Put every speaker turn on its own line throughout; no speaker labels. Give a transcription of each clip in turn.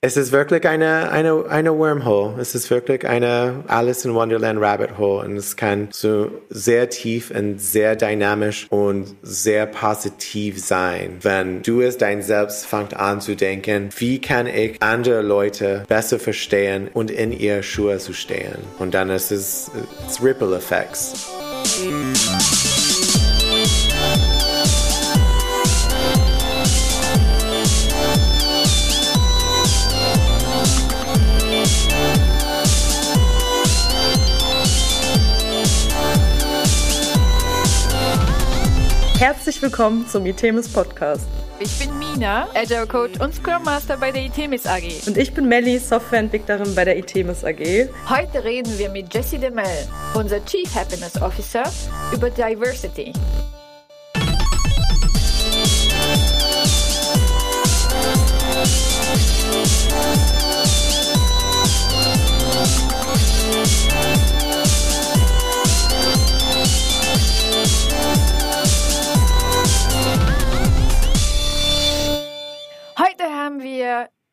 Es ist wirklich eine, eine, eine Wormhole. Es ist wirklich eine Alice in Wonderland Rabbit Hole. Und es kann so sehr tief und sehr dynamisch und sehr positiv sein. Wenn du es dein Selbst fängt an zu denken, wie kann ich andere Leute besser verstehen und in ihr Schuhe zu stehen? Und dann ist es, it's Ripple Effects.
Herzlich willkommen zum ITEMIS Podcast.
Ich bin Mina, Agile Coach und Scrum Master bei der ITEMIS AG.
Und ich bin Melly, Softwareentwicklerin bei der ITEMIS AG.
Heute reden wir mit Jessie Demel, unser Chief Happiness Officer, über Diversity.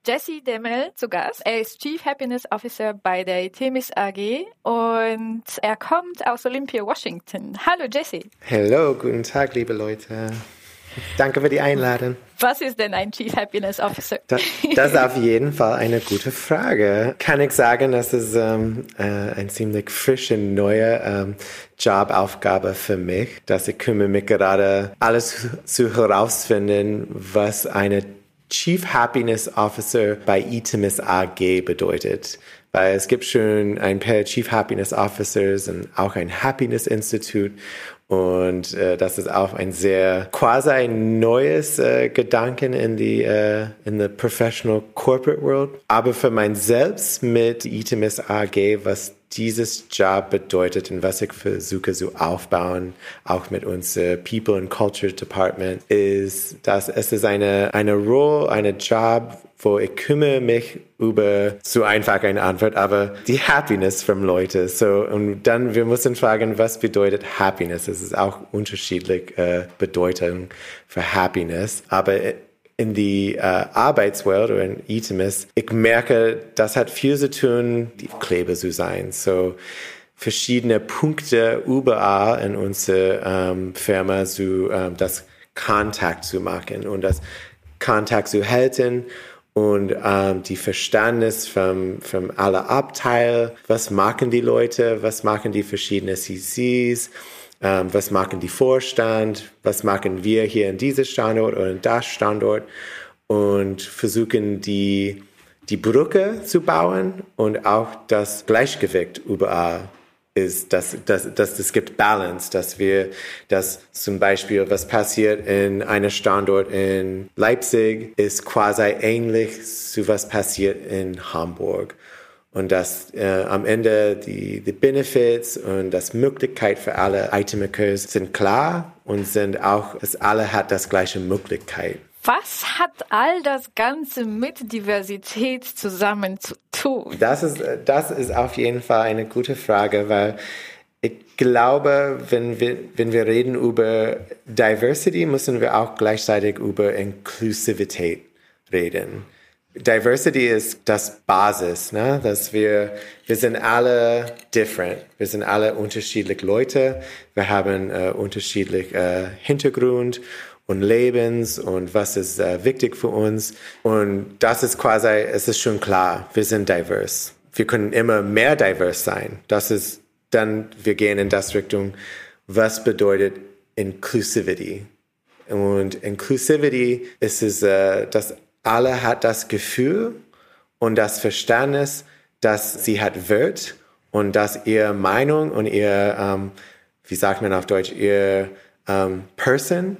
Jesse Demel zu Gast. Er ist Chief Happiness Officer bei der Themis AG und er kommt aus Olympia, Washington. Hallo Jesse.
Hallo, guten Tag, liebe Leute. Danke für die Einladung.
Was ist denn ein Chief Happiness Officer?
Das, das ist auf jeden Fall eine gute Frage. Kann ich sagen, das ist ähm, äh, eine ziemlich frische, neue ähm, Jobaufgabe für mich, dass ich kümmere mich gerade alles zu herausfinden, was eine Chief Happiness Officer bei ITEMIS AG bedeutet. Weil es gibt schon ein paar Chief Happiness Officers und auch ein Happiness Institute. Und äh, das ist auch ein sehr quasi ein neues äh, Gedanken in die äh, in the professional corporate world. Aber für mein selbst mit ITEMIS AG, was dieses Job bedeutet und was ich versuche zu aufbauen, auch mit unserem People and Culture Department, ist, dass es ist eine, eine Rolle, eine Job, wo ich kümmere mich über so einfach eine Antwort, aber die Happiness von Leuten. So, und dann, wir müssen fragen, was bedeutet Happiness? Es ist auch unterschiedlich äh, Bedeutung für Happiness. Aber in die äh, Arbeitswelt oder in ITEMIS, ich merke, das hat viel zu tun, die Kleber zu sein. So verschiedene Punkte überall in unserer ähm, Firma, so ähm, das Kontakt zu machen und das Kontakt zu halten und ähm, die Verständnis von, von aller Abteil, was machen die Leute, was machen die verschiedenen CCs, ähm, was machen die Vorstand, was machen wir hier in diesem Standort oder in das Standort? Und versuchen die, die Brücke zu bauen und auch das Gleichgewicht überall ist, dass, dass, dass es gibt Balance, dass wir, dass zum Beispiel was passiert in einem Standort in Leipzig ist quasi ähnlich zu was passiert in Hamburg und dass äh, am Ende die, die Benefits und das Möglichkeit für alle Itemmakers sind klar und sind auch, dass alle hat das gleiche Möglichkeit.
Was hat all das Ganze mit Diversität zusammen zu tun?
Das ist, das ist auf jeden Fall eine gute Frage, weil ich glaube, wenn wir, wenn wir reden über Diversity, müssen wir auch gleichzeitig über Inklusivität reden. Diversity ist das Basis, ne? dass wir, wir sind alle different. Wir sind alle unterschiedlich Leute. Wir haben äh, unterschiedlich äh, Hintergrund und Lebens und was ist äh, wichtig für uns. Und das ist quasi, es ist schon klar, wir sind diverse. Wir können immer mehr diverse sein. Das ist dann, wir gehen in das Richtung, was bedeutet Inclusivity? Und Inclusivity ist es, äh, das alle hat das Gefühl und das Verständnis, dass sie hat Wert und dass ihre Meinung und ihr, ähm, wie sagt man auf Deutsch, ihr ähm, Person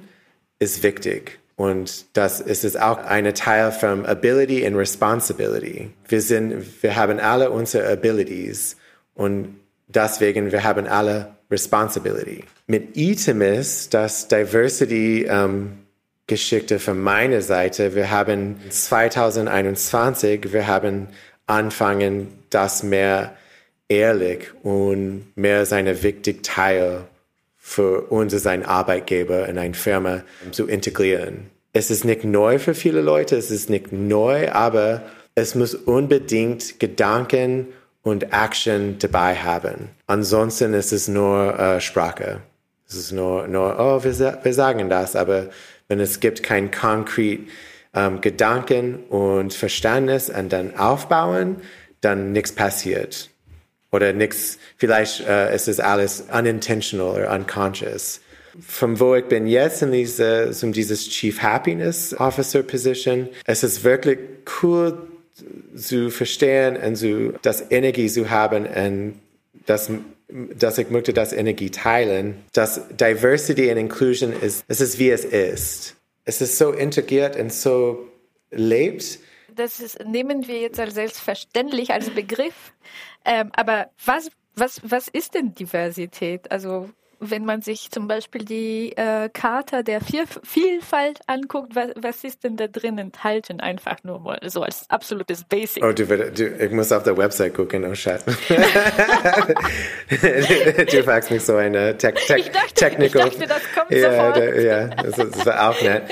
ist wichtig. Und das ist es auch ein Teil von Ability and Responsibility. Wir sind, wir haben alle unsere Abilities und deswegen wir haben alle Responsibility. Mit ITEMIS, das Diversity ähm, Geschichte von meiner Seite. Wir haben 2021, wir haben anfangen, das mehr ehrlich und mehr seine wichtig Teil für uns als ein Arbeitgeber in eine Firma zu integrieren. Es ist nicht neu für viele Leute, es ist nicht neu, aber es muss unbedingt Gedanken und Action dabei haben. Ansonsten ist es nur äh, Sprache. Es ist nur, nur oh, wir, wir sagen das, aber wenn es gibt kein konkret ähm, Gedanken und Verständnis und dann aufbauen, dann nichts passiert. Oder nichts, vielleicht äh, ist es alles unintentional oder unconscious. Von wo ich bin jetzt in diese, um dieses Chief Happiness Officer Position, es ist wirklich cool zu verstehen und zu, das Energie zu haben und das dass ich möchte das Energie teilen, dass Diversity and Inclusion ist, es ist wie es ist. Es ist so integriert und so lebt.
Das ist, nehmen wir jetzt als selbstverständlich als Begriff. Ähm, aber was, was, was ist denn Diversität? Also wenn man sich zum Beispiel die äh, Charta der Vielfalt anguckt, was, was ist denn da drin enthalten? Einfach nur mal so als absolutes Basic.
Oh, du, du ich muss auf der Website gucken, oh Scheiße. du fragst mich so eine Tech, Tech,
ich dachte, technical. Ich dachte, das kommt ja, sofort.
Da, ja, das, das, war auch nett.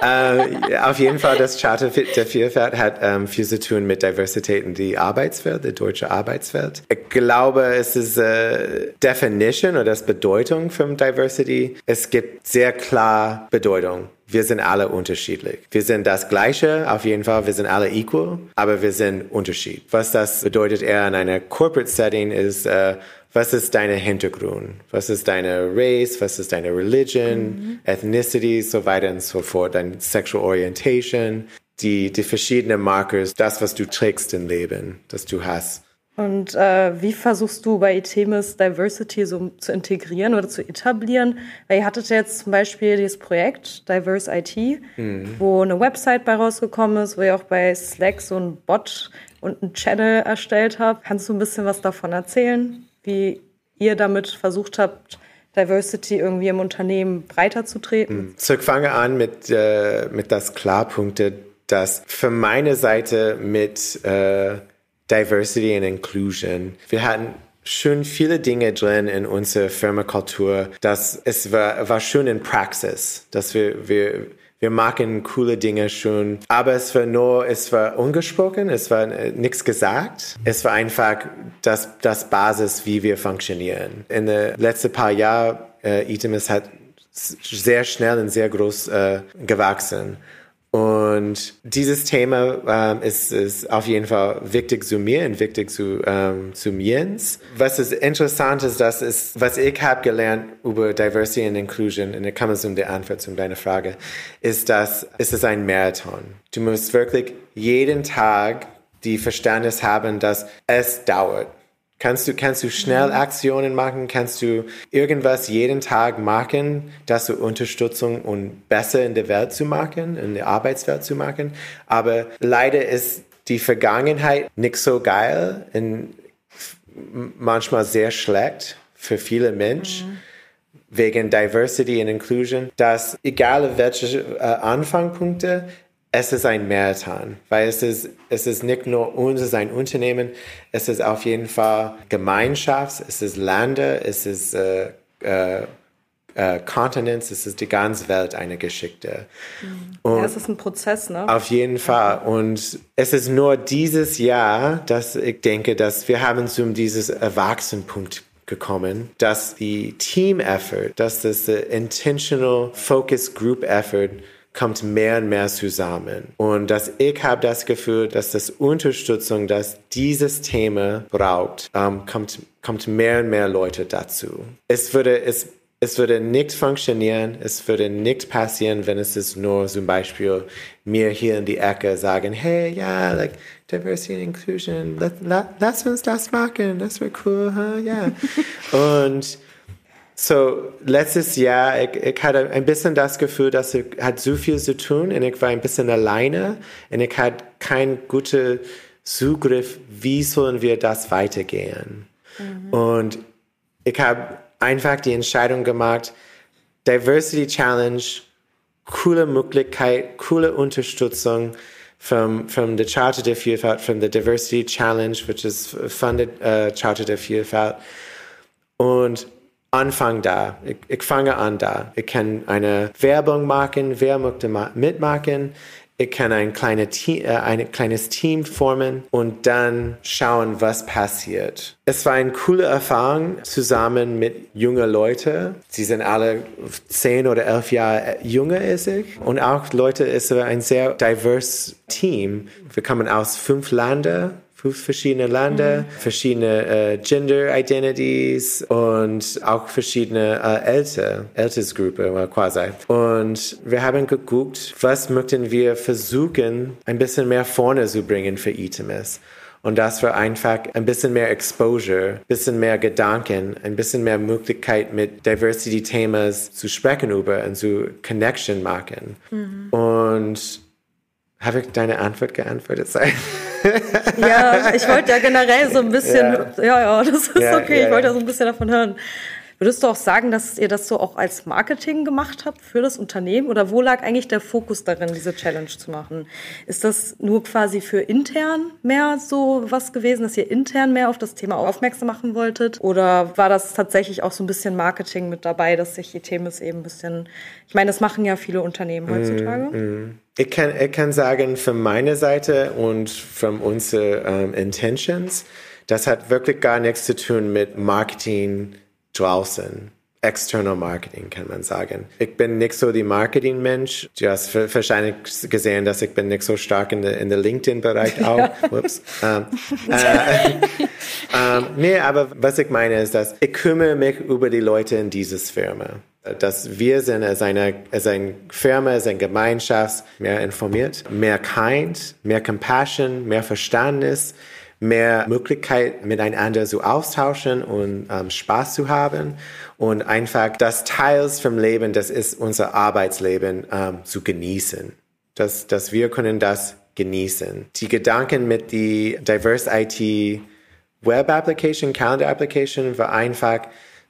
äh, auf jeden Fall, das Charta der Vielfalt hat ähm, viel zu tun mit Diversität in die Arbeitswelt, die deutsche Arbeitswelt. Ich glaube, es ist äh, Definition oder das Bedeutung Bedeutung von Diversity. Es gibt sehr klar Bedeutung. Wir sind alle unterschiedlich. Wir sind das Gleiche, auf jeden Fall. Wir sind alle equal, aber wir sind Unterschied. Was das bedeutet eher in einer Corporate Setting ist, äh, was ist dein Hintergrund? Was ist deine Race? Was ist deine Religion? Mhm. Ethnicity, so weiter und so fort. Deine Sexual Orientation, die, die verschiedenen Markers, das, was du trägst im Leben, das du hast.
Und äh, wie versuchst du bei Itemis Diversity so zu integrieren oder zu etablieren? Weil ihr hattet jetzt zum Beispiel dieses Projekt Diverse IT, mhm. wo eine Website bei rausgekommen ist, wo ihr auch bei Slack so einen Bot und einen Channel erstellt habt. Kannst du ein bisschen was davon erzählen, wie ihr damit versucht habt, Diversity irgendwie im Unternehmen breiter zu treten?
Mhm. So, ich fange an mit, äh, mit das Klarpunkte, dass für meine Seite mit äh, Diversity and Inclusion. Wir hatten schon viele Dinge drin in unserer Firmakultur, dass es war, war schon in Praxis, dass wir, wir, wir machen coole Dinge schon, aber es war nur, es war ungesprochen, es war nichts gesagt. Es war einfach das, das Basis, wie wir funktionieren. In den letzten paar Jahren, äh, Itemis hat sehr schnell und sehr groß äh, gewachsen. Und dieses Thema ähm, ist, ist auf jeden Fall wichtig zu mir und wichtig zu, ähm, zu Jens. Was ist interessant ist, das ist, was ich habe gelernt über Diversity and Inclusion, und da kann man so die Antwort zu deiner Frage, ist, dass es ist ein Marathon. Du musst wirklich jeden Tag die Verständnis haben, dass es dauert. Kannst du, kannst du schnell mhm. Aktionen machen? Kannst du irgendwas jeden Tag machen, das du Unterstützung und besser in der Welt zu machen, in der Arbeitswelt zu machen? Aber leider ist die Vergangenheit nicht so geil und manchmal sehr schlecht für viele Menschen. Mhm wegen Diversity and Inclusion, dass egal welche äh, Anfangspunkte, es ist ein Marathon, weil es ist, es ist nicht nur uns, es ist ein Unternehmen, es ist auf jeden Fall Gemeinschaft, es ist Länder, es ist äh, äh, äh, Kontinents, es ist die ganze Welt eine Geschichte.
Und ja, es ist ein Prozess, ne?
Auf jeden Fall. Und es ist nur dieses Jahr, dass ich denke, dass wir haben zu dieses Erwachsenenpunkt gekommen, dass die Team Effort, dass das Intentional Focus Group Effort kommt mehr und mehr zusammen. Und dass ich habe das Gefühl, dass das Unterstützung, dass dieses Thema braucht, ähm, kommt, kommt mehr und mehr Leute dazu. Es würde, es, es würde nicht funktionieren, es würde nicht passieren, wenn es ist nur zum Beispiel mir hier in die Ecke sagen, hey, ja, like, Diversity and Inclusion, let, let, lass uns das machen, das wäre cool, huh? ja. Yeah. und so, letztes Jahr, ich, ich hatte ein bisschen das Gefühl, dass ich hat so viel zu tun und ich war ein bisschen alleine und ich hatte keinen guten Zugriff, wie sollen wir das weitergehen. Mhm. Und ich habe einfach die Entscheidung gemacht, Diversity Challenge, coole Möglichkeit, coole Unterstützung from from the Charter der Vielfalt, from the Diversity Challenge, which is funded uh, Charter der Vielfalt. Und Anfang da. Ich, ich fange an da. Ich kann eine Werbung machen, wer möchte mitmachen. Ich kann ein, kleine Team, äh, ein kleines Team formen und dann schauen, was passiert. Es war eine coole Erfahrung zusammen mit jungen Leuten. Sie sind alle zehn oder elf Jahre jünger als ich. Und auch Leute, es war ein sehr diverse Team. Wir kommen aus fünf Ländern fünf verschiedene Länder, mhm. verschiedene äh, Gender Identities und auch verschiedene äh, Älter, Altersgruppe äh, quasi. Und wir haben geguckt, was möchten wir versuchen, ein bisschen mehr vorne zu bringen für ITEMIS. Und das war einfach ein bisschen mehr Exposure, ein bisschen mehr Gedanken, ein bisschen mehr Möglichkeit mit Diversity-Themen zu sprechen über und zu Connection machen. Mhm. Und habe ich deine Antwort geantwortet sein?
ja, ich wollte ja generell so ein bisschen, ja, ja, ja das ist okay, ich wollte ja so ein bisschen davon hören. Würdest du auch sagen, dass ihr das so auch als Marketing gemacht habt für das Unternehmen? Oder wo lag eigentlich der Fokus darin, diese Challenge zu machen? Ist das nur quasi für intern mehr so was gewesen, dass ihr intern mehr auf das Thema aufmerksam machen wolltet? Oder war das tatsächlich auch so ein bisschen Marketing mit dabei, dass sich die Themen eben ein bisschen, ich meine, das machen ja viele Unternehmen mm, heutzutage. Mm, mm.
Ich kann, ich kann sagen, von meiner Seite und von unseren um, ähm, Intentions, das hat wirklich gar nichts zu tun mit Marketing, draußen. External Marketing kann man sagen. Ich bin nicht so die Marketing-Mensch. Du hast wahrscheinlich gesehen, dass ich bin nicht so stark in der, in der LinkedIn-Bereich auch. Ja. Ups. Ähm, äh, ähm, nee, aber was ich meine ist, dass ich kümmere mich über die Leute in dieses Firma. Dass wir sind als eine, als eine Firma, als eine Gemeinschaft mehr informiert, mehr kind, mehr compassion, mehr Verständnis, mehr Möglichkeit miteinander zu austauschen und ähm, Spaß zu haben und einfach das Teils vom Leben, das ist unser Arbeitsleben, ähm, zu genießen. Dass, dass wir können das genießen. Die Gedanken mit die Diverse IT Web Application, Calendar Application war einfach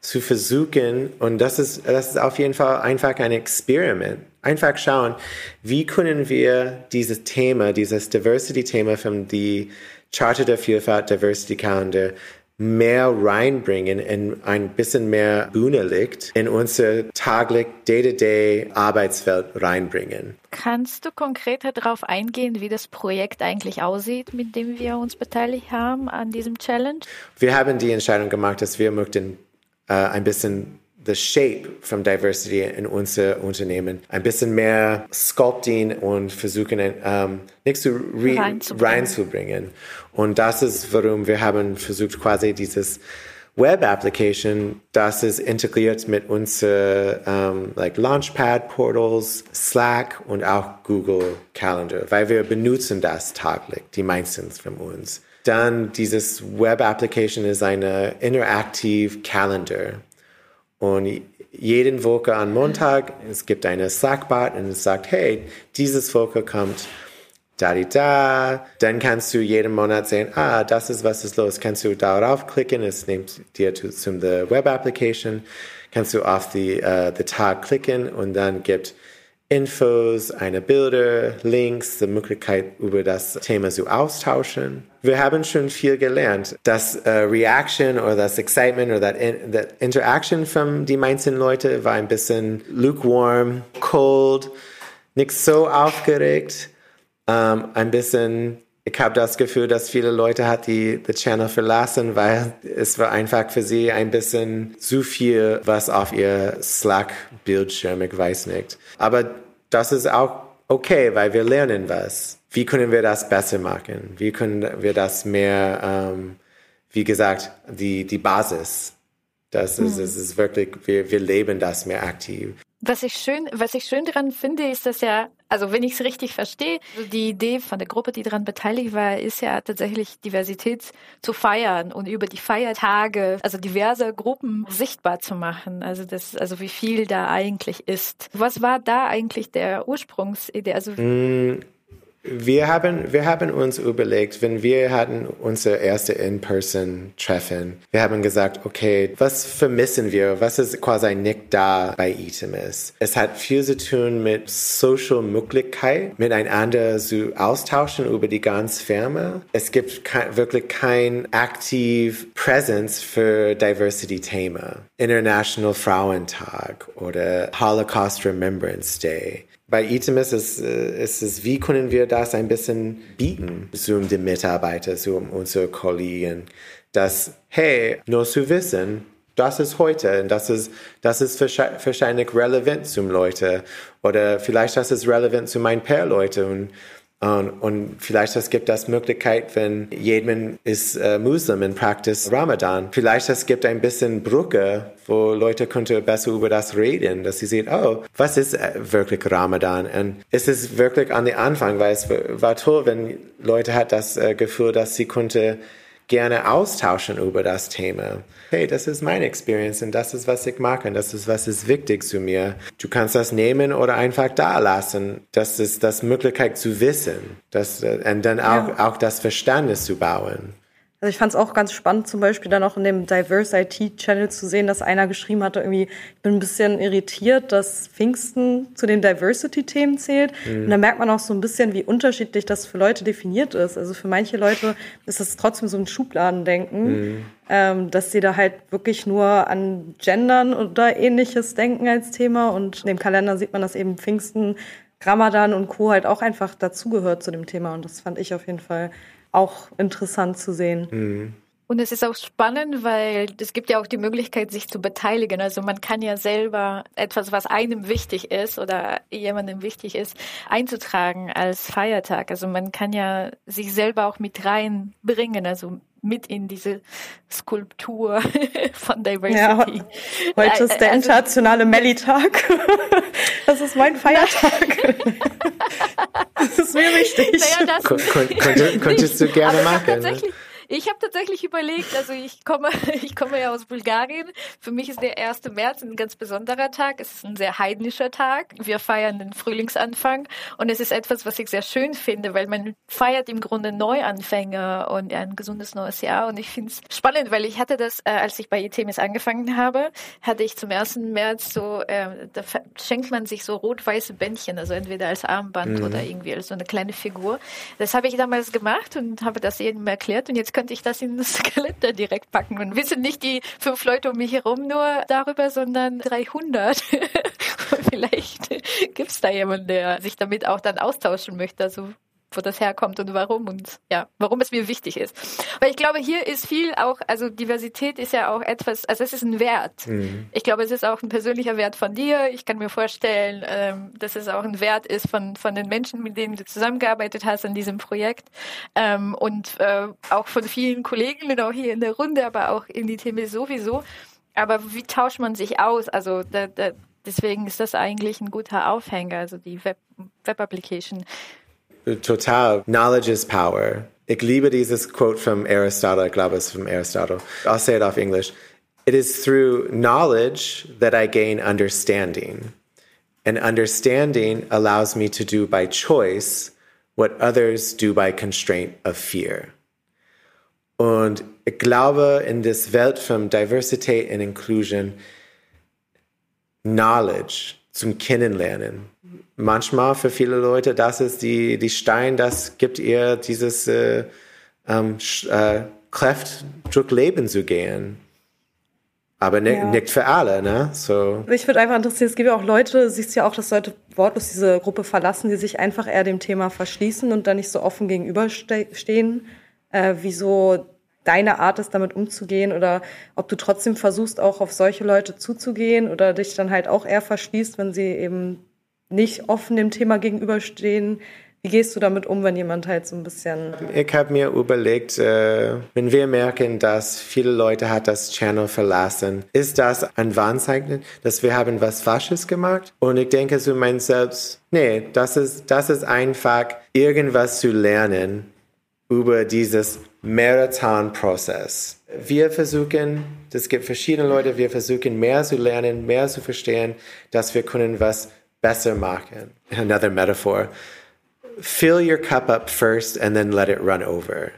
zu versuchen, und das ist, das ist auf jeden Fall einfach ein Experiment. Einfach schauen, wie können wir dieses Thema, dieses Diversity-Thema von die Charter der Vielfalt, Diversity Calendar mehr reinbringen in ein bisschen mehr Bühne liegt, in unser taglich Day-to-Day Arbeitsfeld reinbringen.
Kannst du konkreter darauf eingehen, wie das Projekt eigentlich aussieht, mit dem wir uns beteiligt haben an diesem Challenge?
Wir haben die Entscheidung gemacht, dass wir möchten äh, ein bisschen the shape from diversity in unser Unternehmen. Ein bisschen mehr sculpting und versuchen, ähm, nichts zu reinzubringen. reinzubringen. Und das ist, warum wir haben versucht, quasi dieses Web Application, das ist integriert mit unser um, like Launchpad Portals, Slack und auch Google Calendar, weil wir benutzen das taglich, die meisten von uns. Dann dieses Web Application ist eine interactive Calendar. Und jeden Woche an Montag, es gibt eine Slack-Bot und es sagt, hey, dieses Woche kommt da, die, da. Dann kannst du jeden Monat sehen, ah, das ist, was ist los. Kannst du darauf klicken, es nimmt dir zu, zum Web Application. Kannst du auf die, uh, the Tag klicken und dann gibt Infos, eine Bilder, Links, die Möglichkeit, über das Thema zu austauschen. Wir haben schon viel gelernt. Das uh, Reaction oder das Excitement oder das Interaction von die meisten Leute war ein bisschen lukewarm, cold, nicht so aufgeregt, um, ähm, ein bisschen ich habe das Gefühl, dass viele Leute hat die the Channel verlassen, weil es war einfach für sie ein bisschen zu viel, was auf ihr Slack-Bildschirm, ich weiß nicht. Aber das ist auch okay, weil wir lernen was. Wie können wir das besser machen? Wie können wir das mehr, ähm, wie gesagt, die, die Basis. Das ist, mhm. es ist wirklich, wir, wir leben das mehr aktiv.
Was ich schön, was ich schön daran finde, ist, dass ja, also wenn ich es richtig verstehe, die Idee von der Gruppe, die daran beteiligt war, ist ja tatsächlich Diversität zu feiern und über die Feiertage, also diverse Gruppen sichtbar zu machen. Also das, also wie viel da eigentlich ist. Was war da eigentlich der Ursprungsidee? Also
mm, wir haben, wir haben uns überlegt, wenn wir hatten unser erste In-Person-Treffen, wir haben gesagt, okay, was vermissen wir? Was ist quasi nicht da bei Itemis? Es hat viel zu tun mit Social Möglichkeit, miteinander zu austauschen über die ganze Firma. Es gibt kein, wirklich kein aktiv Präsenz für Diversity-Thema. International Frauentag oder Holocaust Remembrance Day bei Itemis ist, äh, ist es, wie können wir das ein bisschen bieten? Zu den Mitarbeitern, zu unseren Kollegen, dass, hey, nur zu wissen, das ist heute und das ist, das ist wahrscheinlich relevant zum Leute. Oder vielleicht das ist relevant zu meinen Pair-Leute und und, und vielleicht es gibt das Möglichkeit, wenn jemand ist äh, Muslim in Practice Ramadan, vielleicht es gibt ein bisschen Brücke, wo Leute könnte besser über das reden, dass sie sehen, oh, was ist äh, wirklich Ramadan? Und es ist wirklich an den Anfang, weil es war toll, wenn Leute hat das äh, Gefühl, dass sie könnte gerne austauschen über das Thema. Hey, das ist meine Experience und das ist, was ich mag und das ist, was ist wichtig zu mir. Du kannst das nehmen oder einfach da lassen. Das ist das Möglichkeit zu wissen. Das, äh, und dann auch, ja. auch das Verständnis zu bauen.
Also ich fand es auch ganz spannend, zum Beispiel dann auch in dem Diverse IT Channel zu sehen, dass einer geschrieben hatte, irgendwie, ich bin ein bisschen irritiert, dass Pfingsten zu den Diversity-Themen zählt. Mhm. Und da merkt man auch so ein bisschen, wie unterschiedlich das für Leute definiert ist. Also für manche Leute ist das trotzdem so ein Schubladendenken, mhm. ähm, dass sie da halt wirklich nur an Gendern oder ähnliches denken als Thema. Und in dem Kalender sieht man, dass eben Pfingsten, Ramadan und Co. halt auch einfach dazugehört zu dem Thema. Und das fand ich auf jeden Fall auch interessant zu sehen. Mhm.
Und es ist auch spannend, weil es gibt ja auch die Möglichkeit, sich zu beteiligen. Also man kann ja selber etwas, was einem wichtig ist oder jemandem wichtig ist, einzutragen als Feiertag. Also man kann ja sich selber auch mit reinbringen. Also mit in diese Skulptur von Diversity. Ja,
heute ist der also, internationale Melli-Tag. Das ist mein Feiertag. Das ist mir wichtig. Naja, das,
Kon konntest du gerne machen.
Ich habe tatsächlich überlegt, also ich komme, ich komme ja aus Bulgarien. Für mich ist der 1. März ein ganz besonderer Tag. Es ist ein sehr heidnischer Tag. Wir feiern den Frühlingsanfang und es ist etwas, was ich sehr schön finde, weil man feiert im Grunde Neuanfänge und ein gesundes neues Jahr. Und ich finde es spannend, weil ich hatte das, äh, als ich bei ITMS angefangen habe, hatte ich zum 1. März so, äh, da schenkt man sich so rot-weiße Bändchen, also entweder als Armband mhm. oder irgendwie als so eine kleine Figur. Das habe ich damals gemacht und habe das jedem erklärt und jetzt könnte ich das in das Kalender direkt packen. Und wissen nicht die fünf Leute um mich herum nur darüber, sondern 300. Vielleicht gibt es da jemanden, der sich damit auch dann austauschen möchte. Also wo das herkommt und warum und ja, warum es mir wichtig ist. Weil ich glaube, hier ist viel auch, also Diversität ist ja auch etwas, also es ist ein Wert. Mhm. Ich glaube, es ist auch ein persönlicher Wert von dir. Ich kann mir vorstellen, ähm, dass es auch ein Wert ist von, von den Menschen, mit denen du zusammengearbeitet hast an diesem Projekt ähm, und äh, auch von vielen Kollegen auch hier in der Runde, aber auch in die Themen sowieso. Aber wie tauscht man sich aus? Also da, da, deswegen ist das eigentlich ein guter Aufhänger, also die Web, Web Application
total. Knowledge is power. Ich liebe dieses Quote from Aristotle, ich glaube from Aristotle. I'll say it off English. It is through knowledge that I gain understanding. And understanding allows me to do by choice what others do by constraint of fear. Und ich glaube, in this Welt von Diversität and Inclusion, Knowledge zum Kennenlernen manchmal für viele Leute, das ist die, die Stein, das gibt ihr dieses äh, ähm, äh, Kraft, durch Leben zu gehen. Aber nicht, ja. nicht für alle, ne? So.
Ich würde einfach interessieren, es gibt ja auch Leute, siehst ja auch, dass Leute wortlos diese Gruppe verlassen, die sich einfach eher dem Thema verschließen und dann nicht so offen gegenüberstehen. Äh, wieso deine Art ist, damit umzugehen oder ob du trotzdem versuchst, auch auf solche Leute zuzugehen oder dich dann halt auch eher verschließt, wenn sie eben nicht offen dem Thema gegenüberstehen. Wie gehst du damit um, wenn jemand halt so ein bisschen...
Ich habe mir überlegt, äh, wenn wir merken, dass viele Leute hat das Channel verlassen, ist das ein Warnzeichen, dass wir haben was Falsches gemacht? Und ich denke zu mir selbst, nee, das ist, das ist einfach irgendwas zu lernen über dieses Marathon-Prozess. Wir versuchen, es gibt verschiedene Leute, wir versuchen mehr zu lernen, mehr zu verstehen, dass wir können was besser machen. Another metaphor. Fill your cup up first and then let it run over.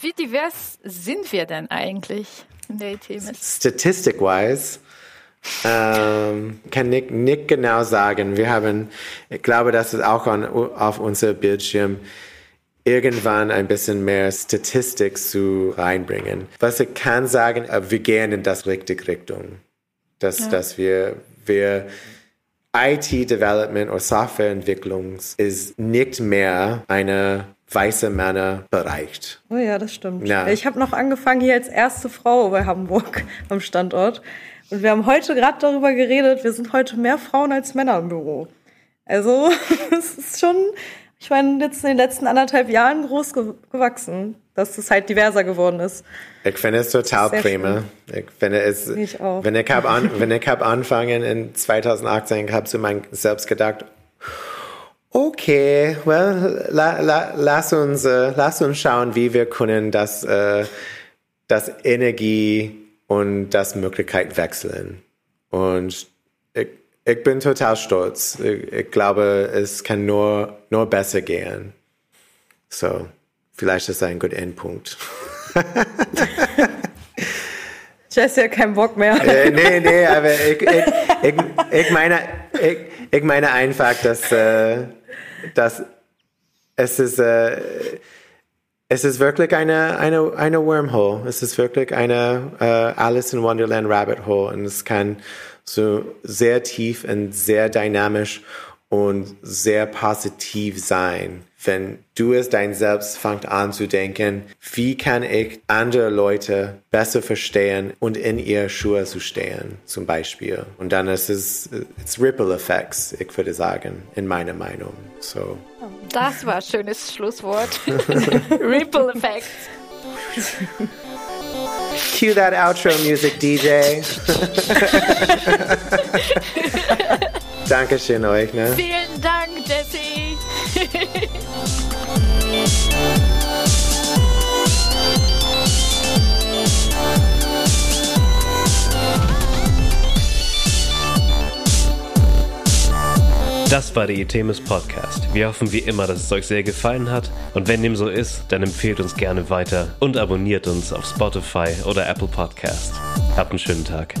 Wie divers sind wir denn eigentlich in der ETMS?
Statistic-wise ähm, kann ich nicht genau sagen. Wir haben, ich glaube, das ist auch an, auf unser Bildschirm irgendwann ein bisschen mehr Statistik zu reinbringen. Was ich kann sagen, wir gehen in das richtige Richtung. Dass, ja. dass wir, wir IT-Development oder Softwareentwicklung ist nicht mehr eine weiße Männer bereicht.
Oh ja, das stimmt. Ja. Ich habe noch angefangen hier als erste Frau bei Hamburg am Standort. Und wir haben heute gerade darüber geredet, wir sind heute mehr Frauen als Männer im Büro. Also es ist schon, ich meine, jetzt in den letzten anderthalb Jahren groß gewachsen, dass es halt diverser geworden ist.
Ich finde es total prima. Schön. Ich finde es, ich auch. wenn ich habe an, wenn ich habe angefangen in 2018, habe zu mir selbst gedacht, okay, well, la, la, lass uns, uh, lass uns schauen, wie wir können das, uh, das Energie und das Möglichkeit wechseln. Und ich, ich bin total stolz. Ich, ich, glaube, es kann nur, nur besser gehen. So, vielleicht ist das ein guter Endpunkt.
Jess ja keinen Bock mehr.
Äh, nee, nee, aber ich, ich, ich, ich, meine, ich, ich meine einfach, dass, äh, dass es ist, äh, es ist wirklich eine, eine, eine Wormhole. Es ist wirklich eine äh, Alice in Wonderland Rabbit Hole. Und es kann so sehr tief und sehr dynamisch und sehr positiv sein. Wenn du es dein Selbst fängt an zu denken, wie kann ich andere Leute besser verstehen und in ihr Schuhe zu stehen, zum Beispiel. Und dann ist es it's Ripple Effects, ich würde sagen, in meiner Meinung. So.
Das war ein schönes Schlusswort. Ripple Effects.
Cue that outro music, DJ. Dankeschön euch, ne?
Vielen Dank,
Das war der Itemis Podcast. Wir hoffen wie immer, dass es euch sehr gefallen hat. Und wenn dem so ist, dann empfehlt uns gerne weiter und abonniert uns auf Spotify oder Apple Podcast. Habt einen schönen Tag.